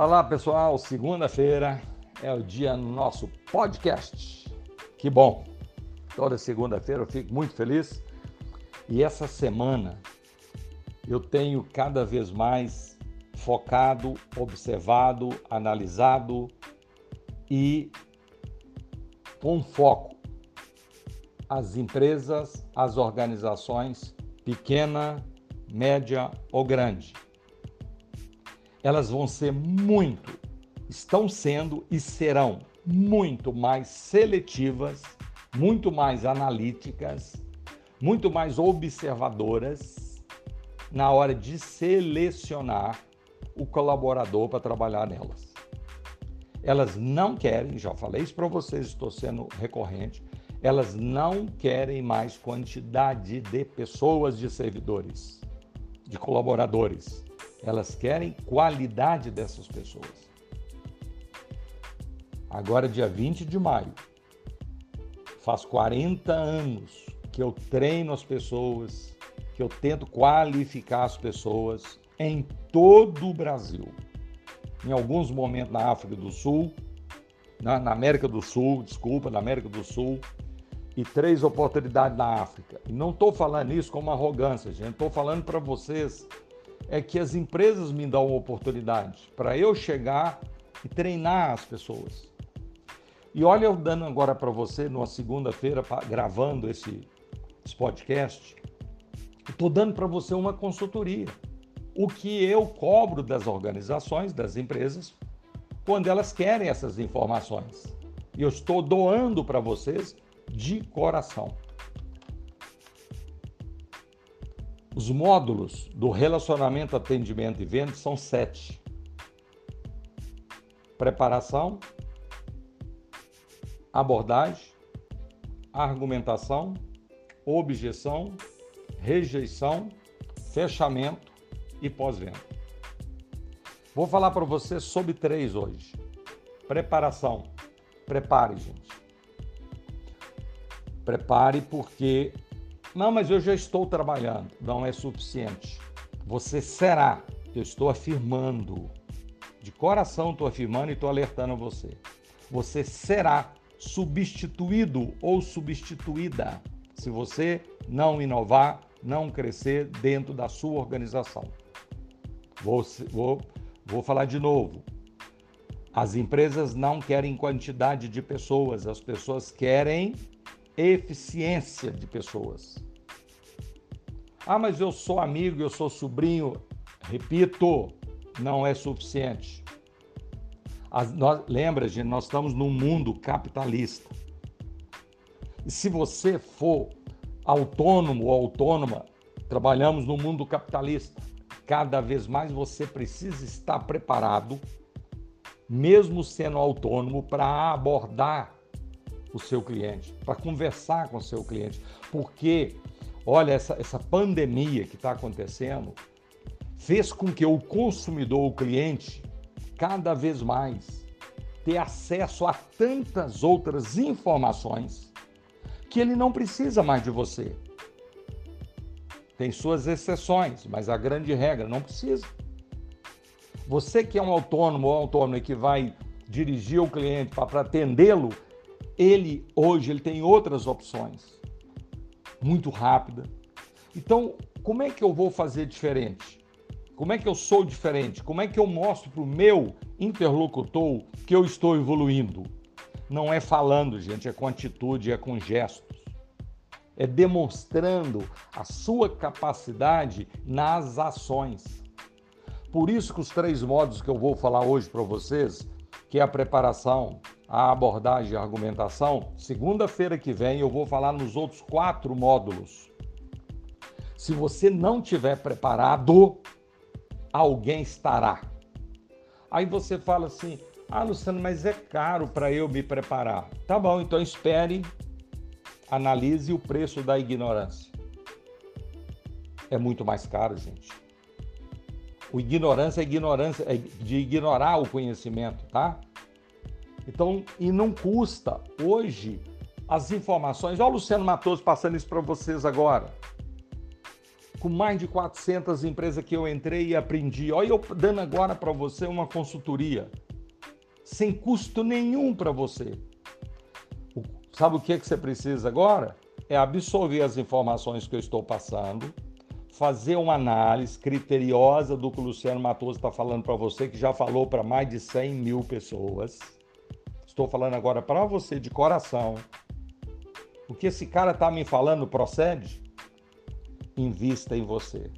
Olá pessoal, segunda-feira é o dia nosso podcast. Que bom! Toda segunda-feira eu fico muito feliz e essa semana eu tenho cada vez mais focado, observado, analisado e com foco as empresas, as organizações, pequena, média ou grande elas vão ser muito, estão sendo e serão muito mais seletivas, muito mais analíticas, muito mais observadoras na hora de selecionar o colaborador para trabalhar nelas. Elas não querem, já falei isso para vocês, estou sendo recorrente, elas não querem mais quantidade de pessoas, de servidores, de colaboradores. Elas querem qualidade dessas pessoas. Agora, dia 20 de maio, faz 40 anos que eu treino as pessoas, que eu tento qualificar as pessoas em todo o Brasil. Em alguns momentos na África do Sul, na, na América do Sul, desculpa, na América do Sul, e três oportunidades na África. E não estou falando isso como arrogância, gente. Estou falando para vocês é que as empresas me dão oportunidade para eu chegar e treinar as pessoas. E olha eu dando agora para você, numa segunda-feira, gravando esse, esse podcast, estou dando para você uma consultoria. O que eu cobro das organizações, das empresas, quando elas querem essas informações. E eu estou doando para vocês de coração. Os módulos do relacionamento, atendimento e venda são sete: preparação, abordagem, argumentação, objeção, rejeição, fechamento e pós-venda. Vou falar para você sobre três hoje. Preparação. Prepare, gente. Prepare porque não, mas eu já estou trabalhando. Não é suficiente. Você será. Eu estou afirmando. De coração estou afirmando e estou alertando você. Você será substituído ou substituída se você não inovar, não crescer dentro da sua organização. Vou, vou, vou falar de novo. As empresas não querem quantidade de pessoas, as pessoas querem eficiência de pessoas. Ah, mas eu sou amigo, eu sou sobrinho. Repito, não é suficiente. As, nós, lembra, gente, nós estamos num mundo capitalista. E se você for autônomo ou autônoma, trabalhamos no mundo capitalista. Cada vez mais você precisa estar preparado, mesmo sendo autônomo, para abordar o seu cliente, para conversar com o seu cliente. Porque, olha, essa, essa pandemia que está acontecendo fez com que o consumidor, o cliente, cada vez mais ter acesso a tantas outras informações que ele não precisa mais de você. Tem suas exceções, mas a grande regra não precisa. Você que é um autônomo ou autônomo que vai dirigir o cliente para atendê-lo, ele hoje ele tem outras opções, muito rápida. Então, como é que eu vou fazer diferente? Como é que eu sou diferente? Como é que eu mostro para o meu interlocutor que eu estou evoluindo? Não é falando, gente, é com atitude, é com gestos. É demonstrando a sua capacidade nas ações. Por isso que os três modos que eu vou falar hoje para vocês, que é a preparação, a abordagem e a argumentação, segunda-feira que vem eu vou falar nos outros quatro módulos. Se você não tiver preparado, alguém estará. Aí você fala assim: ah, Luciano, mas é caro para eu me preparar. Tá bom, então espere, analise o preço da ignorância. É muito mais caro, gente. O ignorância é ignorância, é de ignorar o conhecimento, tá? Então, e não custa. Hoje, as informações. Olha o Luciano Matoso passando isso para vocês agora. com mais de 400 empresas que eu entrei e aprendi. Olha, eu dando agora para você uma consultoria, sem custo nenhum para você. Sabe o que, é que você precisa agora? É absorver as informações que eu estou passando, fazer uma análise criteriosa do que o Luciano Matoso está falando para você, que já falou para mais de 100 mil pessoas. Estou falando agora para você de coração. O que esse cara está me falando procede? Invista em você.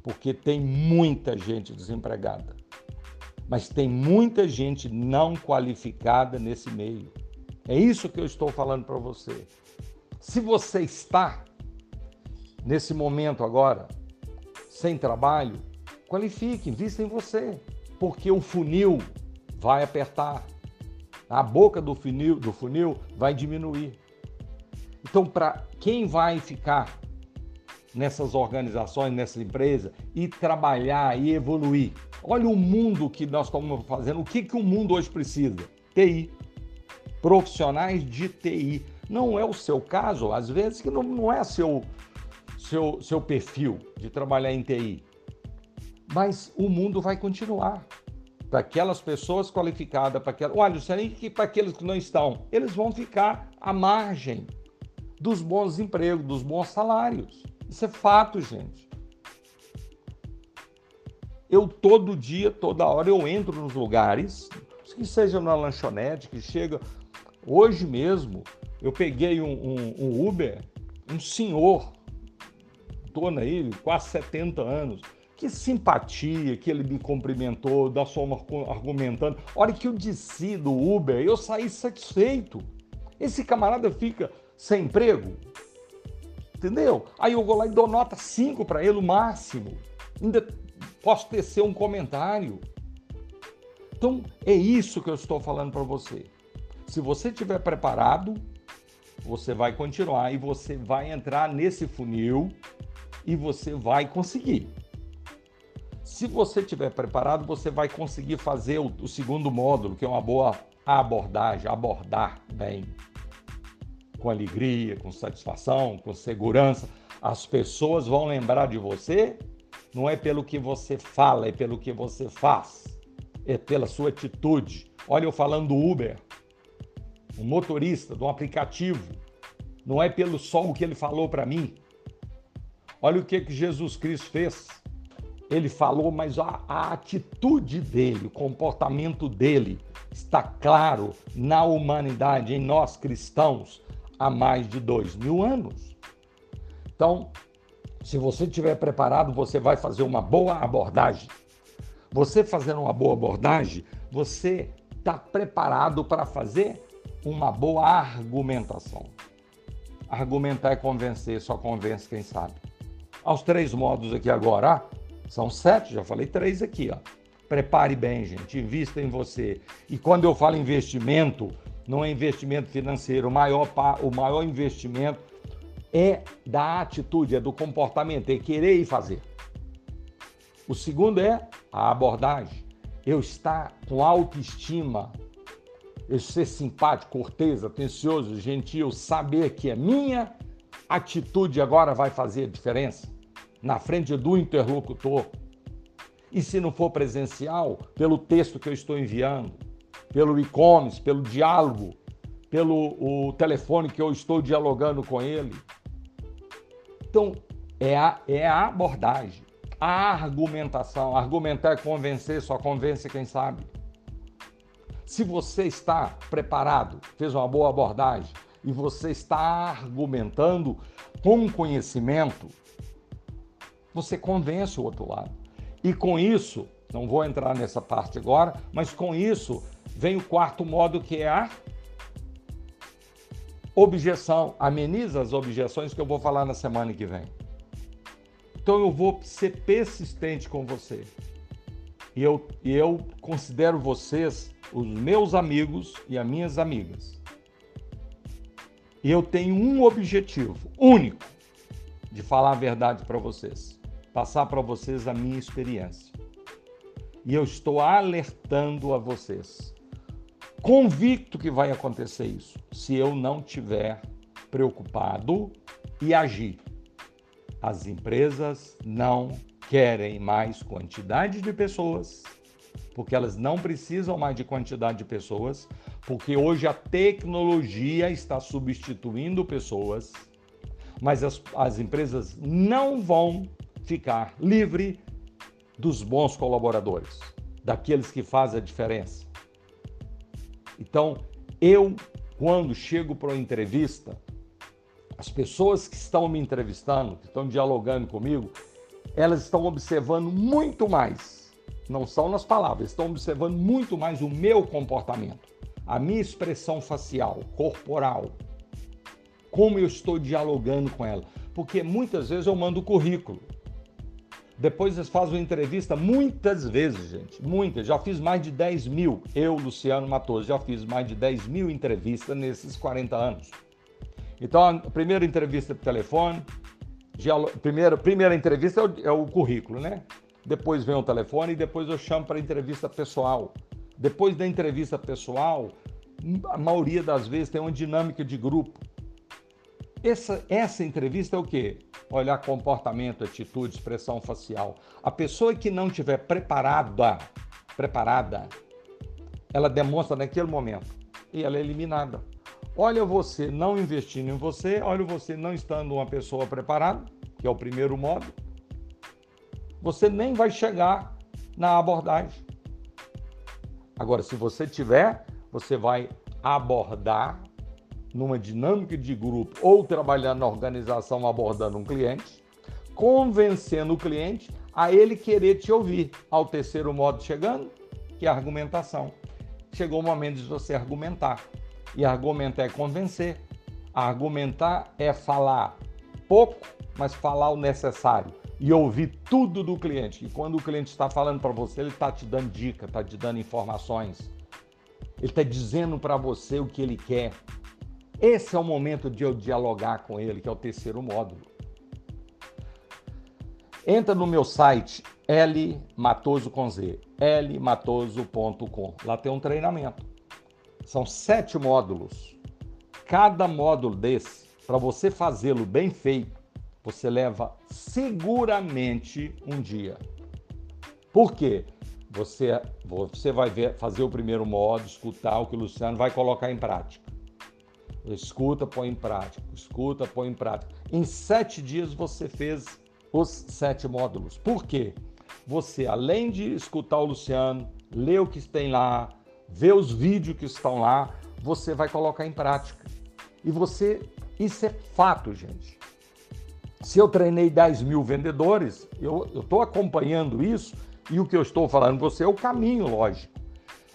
Porque tem muita gente desempregada. Mas tem muita gente não qualificada nesse meio. É isso que eu estou falando para você. Se você está nesse momento agora sem trabalho, qualifique, invista em você, porque o funil vai apertar, a boca do funil, do funil vai diminuir. Então, para quem vai ficar nessas organizações, nessas empresas e trabalhar e evoluir, olha o mundo que nós estamos fazendo. O que, que o mundo hoje precisa? TI profissionais de TI. Não é o seu caso, às vezes que não, não é seu, seu, seu perfil de trabalhar em TI. Mas o mundo vai continuar. Para aquelas pessoas qualificadas, para aquelas. Olha, Luciano, que para aqueles que não estão, eles vão ficar à margem dos bons empregos, dos bons salários. Isso é fato, gente. Eu todo dia, toda hora, eu entro nos lugares, que seja na lanchonete, que chega Hoje mesmo, eu peguei um, um, um Uber, um senhor, torno aí, quase 70 anos, que simpatia que ele me cumprimentou, da forma argumentando. Hora que eu desci do Uber, eu saí satisfeito. Esse camarada fica sem emprego, entendeu? Aí eu vou lá e dou nota 5 para ele, o máximo. Ainda posso tecer um comentário. Então, é isso que eu estou falando para você. Se você estiver preparado, você vai continuar e você vai entrar nesse funil e você vai conseguir. Se você estiver preparado, você vai conseguir fazer o, o segundo módulo, que é uma boa abordagem, abordar bem, com alegria, com satisfação, com segurança. As pessoas vão lembrar de você, não é pelo que você fala, é pelo que você faz, é pela sua atitude. Olha, eu falando do Uber, um motorista de um aplicativo, não é pelo só o que ele falou para mim. Olha o que, que Jesus Cristo fez. Ele falou, mas a, a atitude dele, o comportamento dele está claro na humanidade, em nós cristãos, há mais de dois mil anos. Então, se você estiver preparado, você vai fazer uma boa abordagem. Você fazendo uma boa abordagem, você está preparado para fazer uma boa argumentação. Argumentar é convencer, só convence quem sabe. Aos três modos aqui agora, são sete, já falei três aqui, ó. Prepare bem, gente, invista em você. E quando eu falo investimento, não é investimento financeiro, o maior, o maior investimento é da atitude, é do comportamento, é querer e fazer. O segundo é a abordagem. Eu estar com autoestima, eu ser simpático, cortês, atencioso, gentil, saber que a minha atitude agora vai fazer a diferença na frente do interlocutor. E se não for presencial, pelo texto que eu estou enviando, pelo e-commerce, pelo diálogo, pelo o telefone que eu estou dialogando com ele. Então, é a, é a abordagem, a argumentação. Argumentar é convencer, só convence quem sabe. Se você está preparado, fez uma boa abordagem e você está argumentando com conhecimento, você convence o outro lado. E com isso, não vou entrar nessa parte agora, mas com isso vem o quarto modo que é a objeção. Ameniza as objeções que eu vou falar na semana que vem. Então eu vou ser persistente com você. E eu, e eu considero vocês os meus amigos e as minhas amigas. E eu tenho um objetivo único de falar a verdade para vocês, passar para vocês a minha experiência. E eu estou alertando a vocês, convicto que vai acontecer isso, se eu não tiver preocupado e agir. As empresas não querem mais quantidade de pessoas, porque elas não precisam mais de quantidade de pessoas, porque hoje a tecnologia está substituindo pessoas, mas as, as empresas não vão ficar livre dos bons colaboradores, daqueles que fazem a diferença. Então, eu, quando chego para uma entrevista, as pessoas que estão me entrevistando, que estão dialogando comigo, elas estão observando muito mais, não são nas palavras, estão observando muito mais o meu comportamento, a minha expressão facial, corporal, como eu estou dialogando com ela. Porque muitas vezes eu mando currículo. Depois eles fazem uma entrevista, muitas vezes, gente, muitas. Já fiz mais de 10 mil, eu, Luciano Matoso, já fiz mais de 10 mil entrevistas nesses 40 anos. Então, a primeira entrevista por telefone, primeira, primeira entrevista é o, é o currículo, né? Depois vem o telefone e depois eu chamo para entrevista pessoal. Depois da entrevista pessoal, a maioria das vezes tem uma dinâmica de grupo. Essa, essa entrevista é o quê? Olhar comportamento, atitude, expressão facial. A pessoa que não tiver preparada, preparada, ela demonstra naquele momento e ela é eliminada. Olha você não investindo em você, olha você não estando uma pessoa preparada, que é o primeiro modo. Você nem vai chegar na abordagem. Agora, se você tiver, você vai abordar numa dinâmica de grupo ou trabalhando na organização abordando um cliente, convencendo o cliente a ele querer te ouvir. Ao terceiro modo chegando, que é a argumentação. Chegou o momento de você argumentar. E argumentar é convencer. Argumentar é falar pouco, mas falar o necessário e ouvir tudo do cliente. E quando o cliente está falando para você, ele está te dando dica, está te dando informações. Ele está dizendo para você o que ele quer. Esse é o momento de eu dialogar com ele, que é o terceiro módulo. Entra no meu site com z, lmatoso.com. Lá tem um treinamento. São sete módulos. Cada módulo desse, para você fazê-lo bem feito, você leva seguramente um dia. Por quê? Você, você vai ver, fazer o primeiro módulo, escutar o que o Luciano vai colocar em prática. Escuta, põe em prática. Escuta, põe em prática. Em sete dias você fez os sete módulos. Por quê? Você, além de escutar o Luciano, ler o que tem lá, ver os vídeos que estão lá, você vai colocar em prática. E você, isso é fato, gente. Se eu treinei 10 mil vendedores, eu estou acompanhando isso e o que eu estou falando você é o caminho, lógico.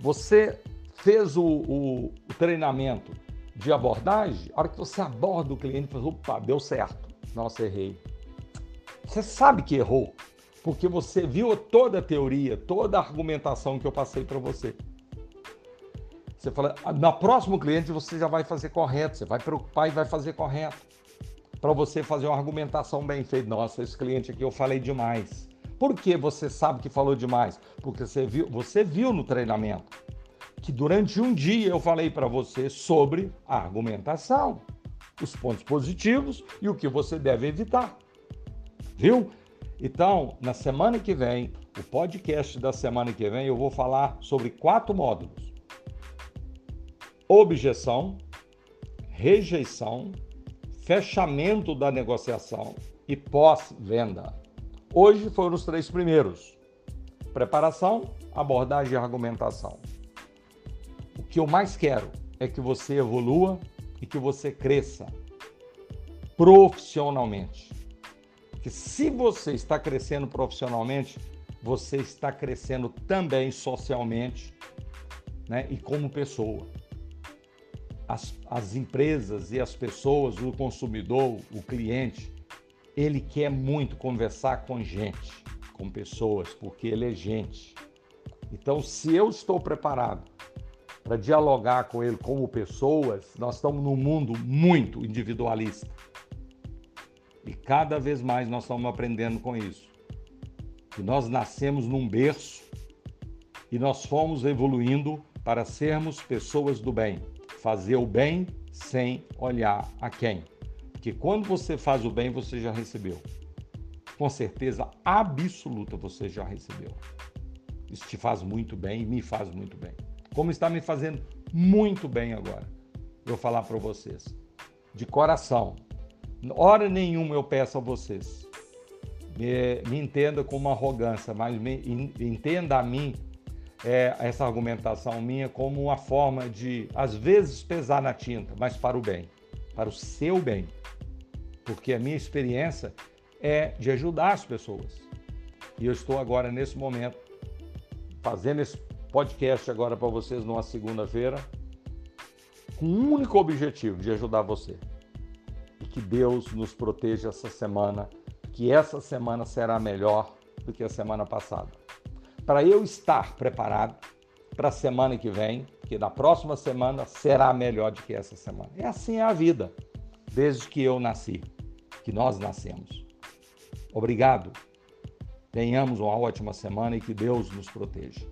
Você fez o, o, o treinamento de abordagem, a hora que você aborda o cliente, fala, opa, deu certo. Nossa, errei. Você sabe que errou, porque você viu toda a teoria, toda a argumentação que eu passei para você. Você fala, ah, na próximo cliente você já vai fazer correto, você vai preocupar e vai fazer correto. Para você fazer uma argumentação bem feita. Nossa, esse cliente aqui eu falei demais. Por que você sabe que falou demais? Porque você viu, você viu no treinamento que durante um dia eu falei para você sobre a argumentação, os pontos positivos e o que você deve evitar. Viu? Então, na semana que vem, o podcast da semana que vem, eu vou falar sobre quatro módulos objeção, rejeição, fechamento da negociação e pós-venda. Hoje foram os três primeiros: preparação, abordagem e argumentação. O que eu mais quero é que você evolua e que você cresça profissionalmente. Porque se você está crescendo profissionalmente, você está crescendo também socialmente né, e como pessoa as, as empresas e as pessoas, o consumidor, o cliente, ele quer muito conversar com gente, com pessoas, porque ele é gente. Então, se eu estou preparado para dialogar com ele como pessoas, nós estamos num mundo muito individualista. E cada vez mais nós estamos aprendendo com isso. Que nós nascemos num berço e nós fomos evoluindo para sermos pessoas do bem fazer o bem sem olhar a quem. Porque quando você faz o bem, você já recebeu. com certeza absoluta você já recebeu. Isso te faz muito bem, me faz muito bem. Como está me fazendo muito bem agora. Vou falar para vocês. De coração. Hora nenhuma eu peço a vocês. Me, me entenda com uma arrogância, mas me, entenda a mim é, essa argumentação minha como uma forma de, às vezes, pesar na tinta, mas para o bem, para o seu bem. Porque a minha experiência é de ajudar as pessoas. E eu estou agora, nesse momento, fazendo esse podcast agora para vocês numa segunda-feira, com um único objetivo de ajudar você. E que Deus nos proteja essa semana, que essa semana será melhor do que a semana passada para eu estar preparado para a semana que vem, que na próxima semana será melhor do que essa semana. É assim a vida, desde que eu nasci, que nós nascemos. Obrigado. Tenhamos uma ótima semana e que Deus nos proteja.